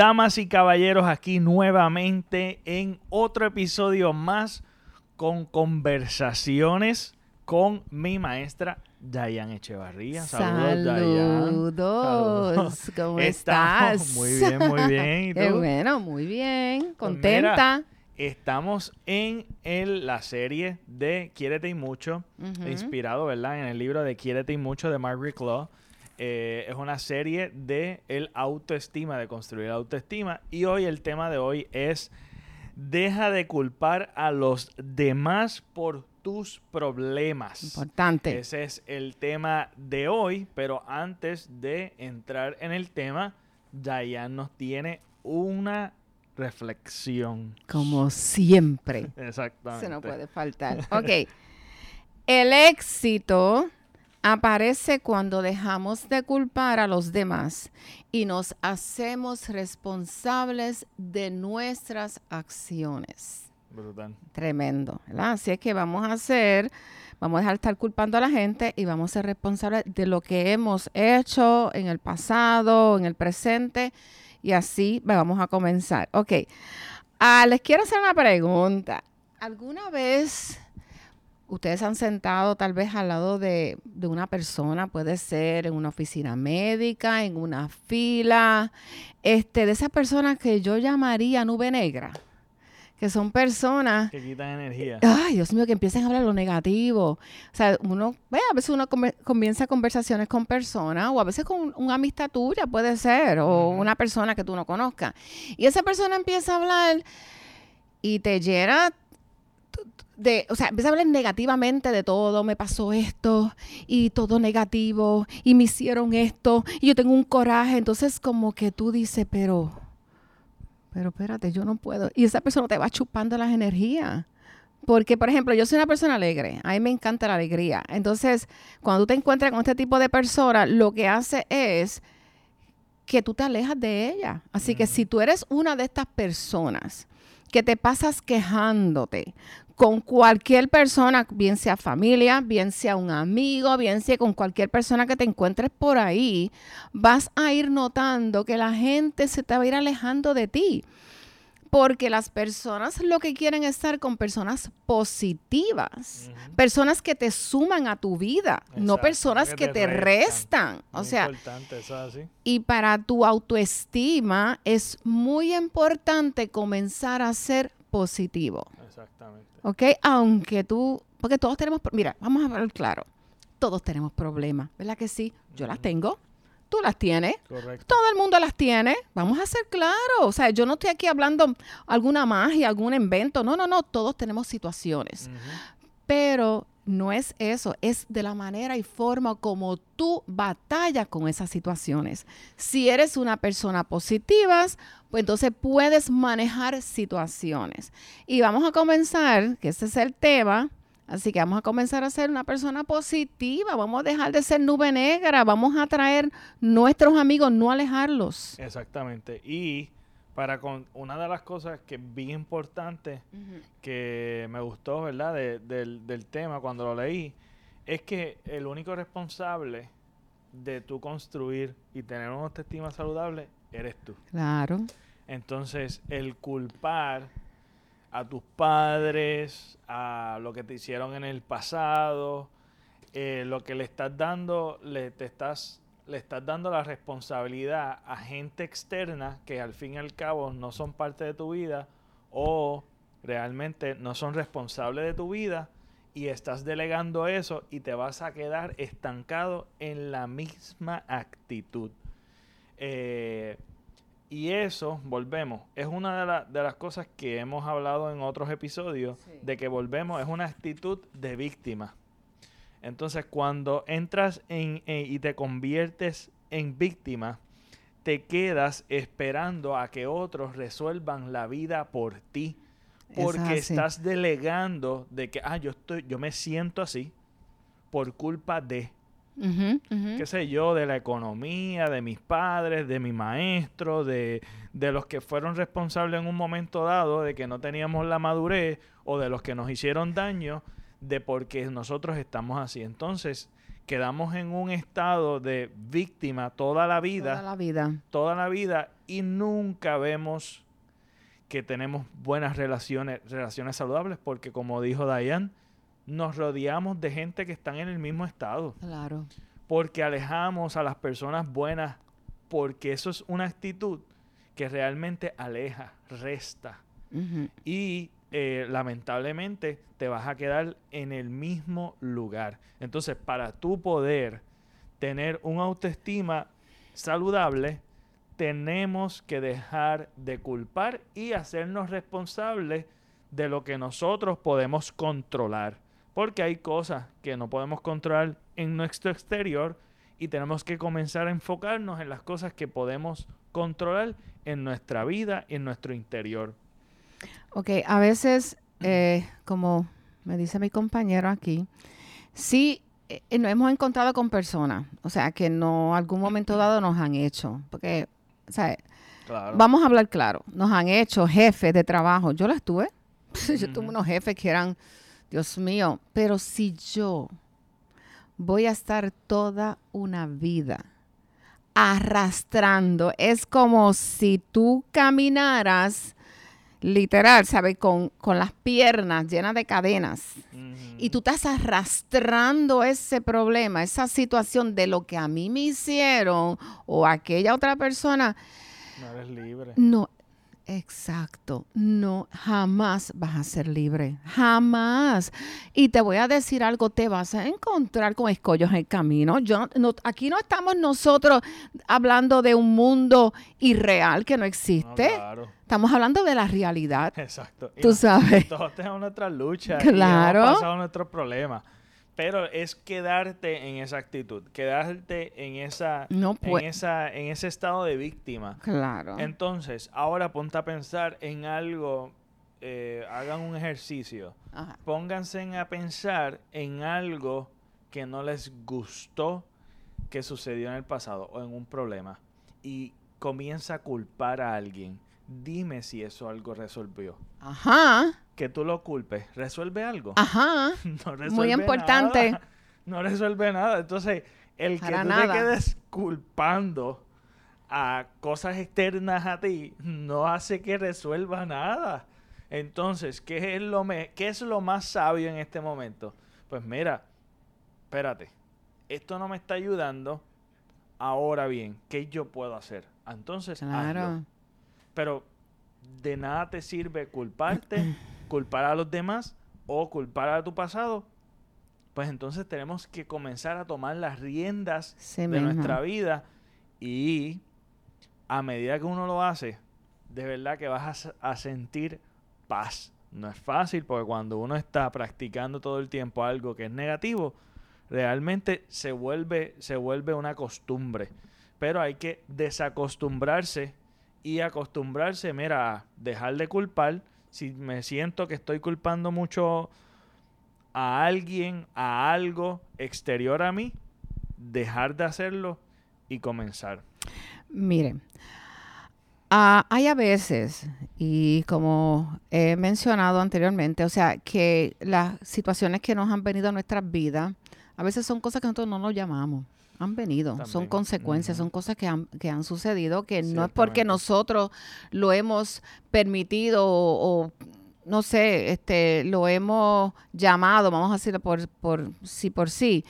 Damas y caballeros, aquí nuevamente en otro episodio más con conversaciones con mi maestra Dayan Echevarría. Saludos, Saludos. ¿Cómo estás? Muy bien, muy bien. ¿Y Qué bueno, muy bien. Pues Contenta. estamos en el, la serie de Quiérete y Mucho, inspirado, ¿verdad? En el libro de Quiérete y Mucho de Margaret Claw. Eh, es una serie de el autoestima, de construir autoestima. Y hoy el tema de hoy es deja de culpar a los demás por tus problemas. Importante. Ese es el tema de hoy, pero antes de entrar en el tema, Dayan nos tiene una reflexión. Como siempre. Exactamente. Se no puede faltar. Ok. El éxito aparece cuando dejamos de culpar a los demás y nos hacemos responsables de nuestras acciones. Brutal. Tremendo, ¿verdad? Así es que vamos a hacer, vamos a dejar de estar culpando a la gente y vamos a ser responsables de lo que hemos hecho en el pasado, en el presente, y así vamos a comenzar. Ok, ah, les quiero hacer una pregunta. ¿Alguna vez ustedes han sentado tal vez al lado de, de, una persona, puede ser en una oficina médica, en una fila, este, de esas personas que yo llamaría nube negra? que son personas que quitan energía. Ay, Dios mío, que empiecen a hablar lo negativo. O sea, uno, ve, a veces uno comienza conversaciones con personas, o a veces con una amistad tuya, puede ser, o una persona que tú no conozcas. Y esa persona empieza a hablar y te llena de, o sea, empieza a hablar negativamente de todo, me pasó esto y todo negativo y me hicieron esto y yo tengo un coraje, entonces como que tú dices, pero pero espérate, yo no puedo. Y esa persona te va chupando las energías. Porque, por ejemplo, yo soy una persona alegre, a mí me encanta la alegría. Entonces, cuando tú te encuentras con este tipo de persona, lo que hace es que tú te alejas de ella. Así que si tú eres una de estas personas que te pasas quejándote con cualquier persona, bien sea familia, bien sea un amigo, bien sea con cualquier persona que te encuentres por ahí, vas a ir notando que la gente se te va a ir alejando de ti. Porque las personas lo que quieren es estar con personas positivas, personas que te suman a tu vida, no personas que, te, restan. O sea, y para tu autoestima es muy importante comenzar a ser positivo. Exactamente. ¿Ok? Aunque tú, porque todos tenemos, mira, vamos a hablar claro, todos tenemos problemas, ¿verdad que sí? Yo las tengo, tú las tienes, Correcto. todo el mundo las tiene, vamos a ser claros, o sea, yo no estoy aquí hablando alguna magia, algún invento, no, no, no, todos tenemos situaciones, pero no es eso, es de la manera y forma como tú batallas con esas situaciones. Si eres una persona positiva, pues entonces puedes manejar situaciones. Y vamos a comenzar, que ese es el tema, así que vamos a comenzar a ser una persona positiva, vamos a dejar de ser nube negra, vamos a traer nuestros amigos, no alejarlos. Exactamente. Y para con una de las cosas que es bien importante, que me gustó, ¿verdad? del, del tema cuando lo leí, es que el único responsable de tú construir y tener una autoestima saludable eres tú. Claro. Entonces, el culpar a tus padres, a lo que te hicieron en el pasado, eh, lo que le estás dando, le, te estás, le estás dando la responsabilidad a gente externa que al fin y al cabo no son parte de tu vida o realmente no son responsables de tu vida y estás delegando eso y te vas a quedar estancado en la misma actitud. Eh, y eso, volvemos, es una de, las cosas que hemos hablado en otros episodios, de que volvemos, es una actitud de víctima. Entonces, cuando entras en, y te conviertes en víctima, te quedas esperando a que otros resuelvan la vida por ti. Porque estás delegando de que, ah, yo, estoy, yo me siento así por culpa de qué sé yo, de la economía, de mis padres, de mi maestro, de, de, los que fueron responsables en un momento dado de que no teníamos la madurez o de los que nos hicieron daño de porque nosotros estamos así. Entonces, quedamos en un estado de víctima toda la vida, Toda la vida. toda la vida y nunca vemos que tenemos buenas relaciones, relaciones saludables, porque como dijo Dayan, nos rodeamos de gente que están en el mismo estado, Claro. porque alejamos a las personas buenas, porque eso es una actitud que realmente aleja, resta y eh, lamentablemente te vas a quedar en el mismo lugar. Entonces, para tú poder tener una autoestima saludable, tenemos que dejar de culpar y hacernos responsables de lo que nosotros podemos controlar. Porque hay cosas que no podemos controlar en nuestro exterior y tenemos que comenzar a enfocarnos en las cosas que podemos controlar en nuestra vida y en nuestro interior. Ok, a veces, eh, como me dice mi compañero aquí, sí eh, nos hemos encontrado con personas, o sea, que no algún momento dado nos han hecho, porque, o sea, Claro. vamos a hablar claro, nos han hecho jefes de trabajo, yo las tuve, yo tuve unos jefes que eran, Dios mío, pero si yo voy a estar toda una vida arrastrando, es como si tú caminaras literal, ¿sabes? Con, con las piernas llenas de cadenas. Y tú estás arrastrando ese problema, esa situación de lo que a mí me hicieron o aquella otra persona. No eres libre. No, exacto. No, jamás vas a ser libre. Jamás. Y te voy a decir algo, te vas a encontrar con escollos en el camino. Yo, no- aquí no estamos nosotros hablando de un mundo irreal que no No, existe. claro. Estamos hablando de la realidad. Exacto. Tú sabes. Todos tenemos nuestras luchas. Claro. Y hemos pasado nuestros problemas. Pero es quedarte en esa actitud, quedarte en esa, No en esa, en ese estado de víctima. Claro. Entonces, ahora ponte a pensar en algo, eh, hagan un ejercicio. Ajá. Pónganse a pensar en algo que no les gustó que sucedió en el pasado o en un problema. Y comienza a culpar a alguien. Dime si eso algo resolvió. Ajá. Que tú lo culpes. ¿Resuelve algo? Ajá. No resuelve Muy importante. nada. No resuelve nada. Entonces, el que Para tú nada. te quedes culpando a cosas externas a ti no hace que resuelva nada. Entonces, ¿qué es lo, me- qué es lo más sabio en este momento? Pues mira, espérate, esto no me está ayudando. Ahora bien, ¿qué yo puedo hacer? Entonces, hazlo. Pero de nada te sirve culparte, culpar a los demás o culpar a tu pasado. Pues entonces tenemos que comenzar a tomar las riendas Sí de nuestra vida y a medida que uno lo hace, de verdad que vas a, a sentir paz. No es fácil porque cuando uno está practicando todo el tiempo algo que es negativo, realmente se vuelve, se vuelve una costumbre. Pero hay que desacostumbrarse y acostumbrarse, mira, a dejar de culpar. Si me siento que estoy culpando mucho a alguien, a algo exterior a mí, dejar de hacerlo y comenzar. Miren, ah, hay a veces, y como he mencionado anteriormente, o sea, que las situaciones que nos han venido a nuestras vidas, a veces son cosas que nosotros no nos llamamos. Han venido, son consecuencias, son cosas que han, que han sucedido, que no es porque nosotros lo hemos permitido o, o, no sé, este, lo hemos llamado, vamos a decirlo por, por sí por sí.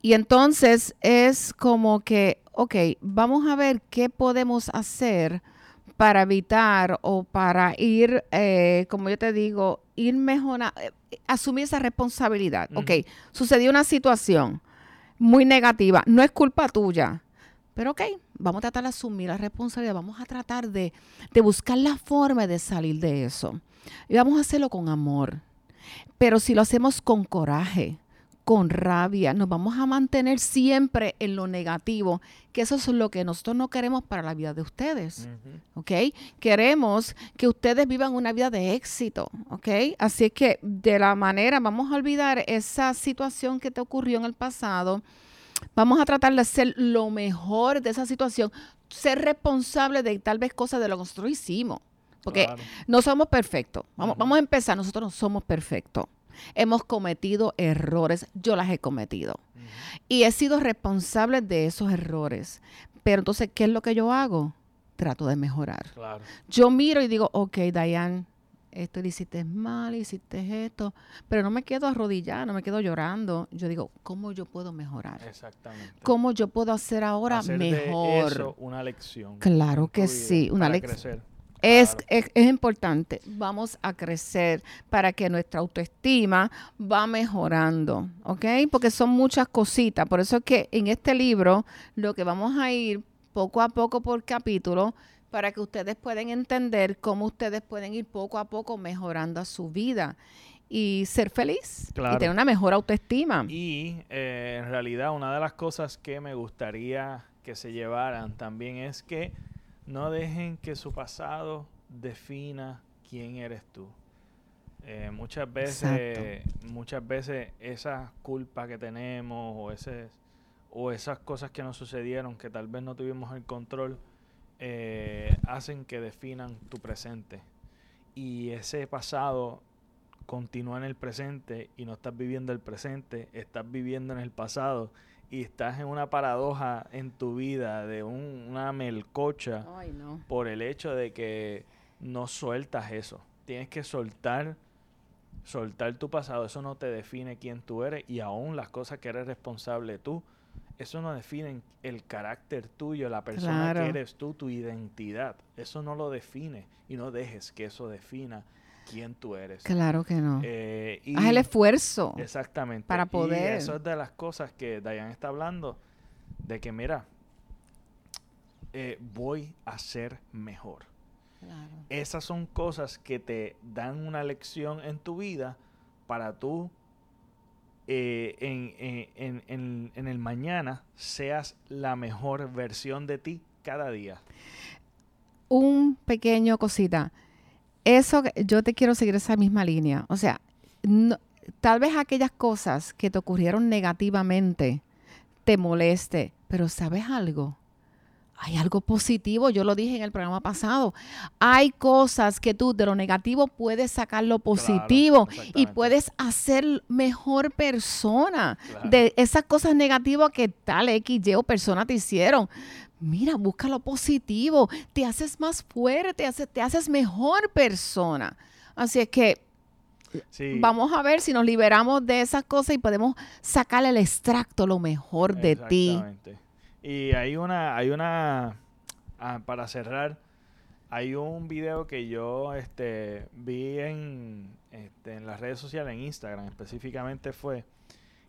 Y entonces es como que, ok, vamos a ver qué podemos hacer para evitar o para ir, eh, como yo te digo, ir mejorando, asumir esa responsabilidad. Ujú. Ok, sucedió una situación muy negativa, no es culpa tuya, pero ok, vamos a tratar de asumir la responsabilidad, vamos a tratar de, de buscar la forma de salir de eso. Y vamos a hacerlo con amor. Pero si lo hacemos con coraje, con rabia, nos vamos a mantener siempre en lo negativo, que eso es lo que nosotros no queremos para la vida de ustedes. ¿ok? Queremos que ustedes vivan una vida de éxito, ¿ok? Así es que de la manera, vamos a olvidar esa situación que te ocurrió en el pasado, vamos a tratar de hacer lo mejor de esa situación, ser responsable de tal vez cosas de lo que nosotros hicimos, porque Claro. no somos perfectos. Vamos, vamos a empezar, nosotros no somos perfectos. Hemos cometido errores. Yo las he cometido. Y he sido responsable de esos errores. Pero entonces, ¿qué es lo que yo hago? Trato de mejorar. Claro. Yo miro y digo, ok, Diane, esto le hiciste mal, hiciste esto, pero no me quedo arrodillada, no me quedo llorando. Yo digo, ¿cómo yo puedo mejorar? Exactamente. ¿Cómo yo puedo hacer ahora Hacer de mejor? eso una lección. Claro que vida sí, una lección. Es, es, es importante. Vamos a crecer para que nuestra autoestima va mejorando, ¿ok? Porque son muchas cositas. Por eso es que en este libro lo que vamos a ir poco a poco por capítulo para que ustedes puedan entender cómo ustedes pueden ir poco a poco mejorando su vida y ser feliz y tener una mejor autoestima. Y eh, en realidad una de las cosas que me gustaría que se llevaran también es que no dejen que su pasado defina quién eres tú. Eh, muchas veces, muchas veces esa culpa que tenemos o ese o esas cosas que nos sucedieron que tal vez no tuvimos el control eh, hacen que definan tu presente. Y ese pasado continúa en el presente y no estás viviendo el presente, estás viviendo en el pasado y estás en una paradoja en tu vida de un- una melcocha Ay, no. por el hecho de que no sueltas eso. Tienes que soltar, soltar tu pasado. Eso no te define quién tú eres y aún las cosas que eres responsable tú. Eso no define el carácter tuyo, la persona Claro. que eres tú, tu identidad. Eso no lo define y no dejes que eso defina quién tú eres. Claro que no. Eh, y- Haz el esfuerzo. Exactamente. para Y poder. eso es de las cosas que Dayan está hablando, de que mira, eh, voy a ser mejor. Claro. Esas son cosas que te dan una lección en tu vida para tú eh, en- en- en- en el mañana seas la mejor versión de ti cada día. un pequeño cosita. Eso, yo te quiero seguir esa misma línea. O sea, no- tal vez aquellas cosas que te ocurrieron negativamente te moleste, pero ¿sabes algo? Hay algo positivo, yo lo dije en el programa pasado. Hay cosas que tú de lo negativo puedes sacar lo positivo y puedes hacer mejor persona Claro. de esas cosas negativas que tal X, Y o persona te hicieron. Mira, busca lo positivo, te haces más fuerte, te haces, mejor persona. Así es que Sí. vamos a ver si nos liberamos de esas cosas y podemos sacar el extracto, lo mejor de ti. Exactamente. Y hay una, hay una, ah, para cerrar, hay un video que yo este, vi en, este, en las redes sociales, en Instagram específicamente fue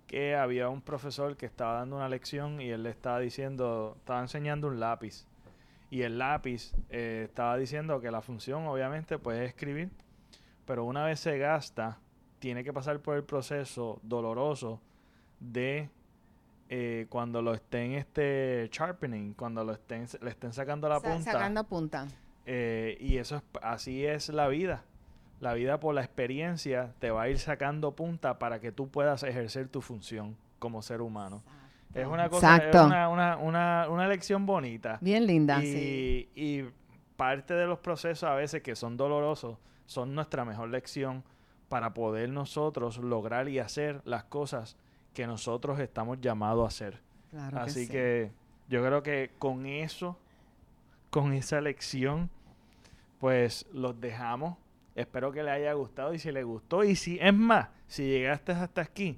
que había un profesor que estaba dando una lección y él le estaba diciendo, estaba enseñando un lápiz. Y el lápiz eh, estaba diciendo que la función obviamente puede escribir, pero una vez se gasta, tiene que pasar por el proceso doloroso de eh, cuando lo estén este sharpening, cuando lo estén, le estén sacando la Sa- punta. Sacando punta. eh, y eso es, así es la vida. La vida por la experiencia te va a ir sacando punta para que tú puedas ejercer tu función como ser humano. Es una cosa, es una, una, una, una lección bonita. Bien linda, y, sí. y parte de los procesos a veces que son dolorosos son nuestra mejor lección para poder nosotros lograr y hacer las cosas que nosotros estamos llamados a hacer. Claro Así sí. que yo creo que con eso, con esa lección, pues los dejamos. Espero que les haya gustado y si les gustó y si es más, si llegaste hasta aquí,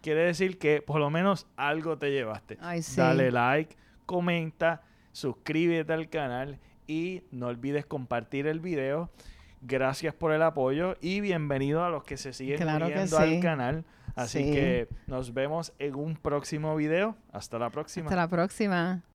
quiere decir que por lo menos algo te llevaste. Ay, sí. Dale like, comenta, suscríbete al canal y no olvides compartir el video. Gracias por el apoyo y bienvenido a los que se siguen Claro que uniendo sí. al canal. Así Sí. que nos vemos en un próximo video. Hasta la próxima. Hasta la próxima.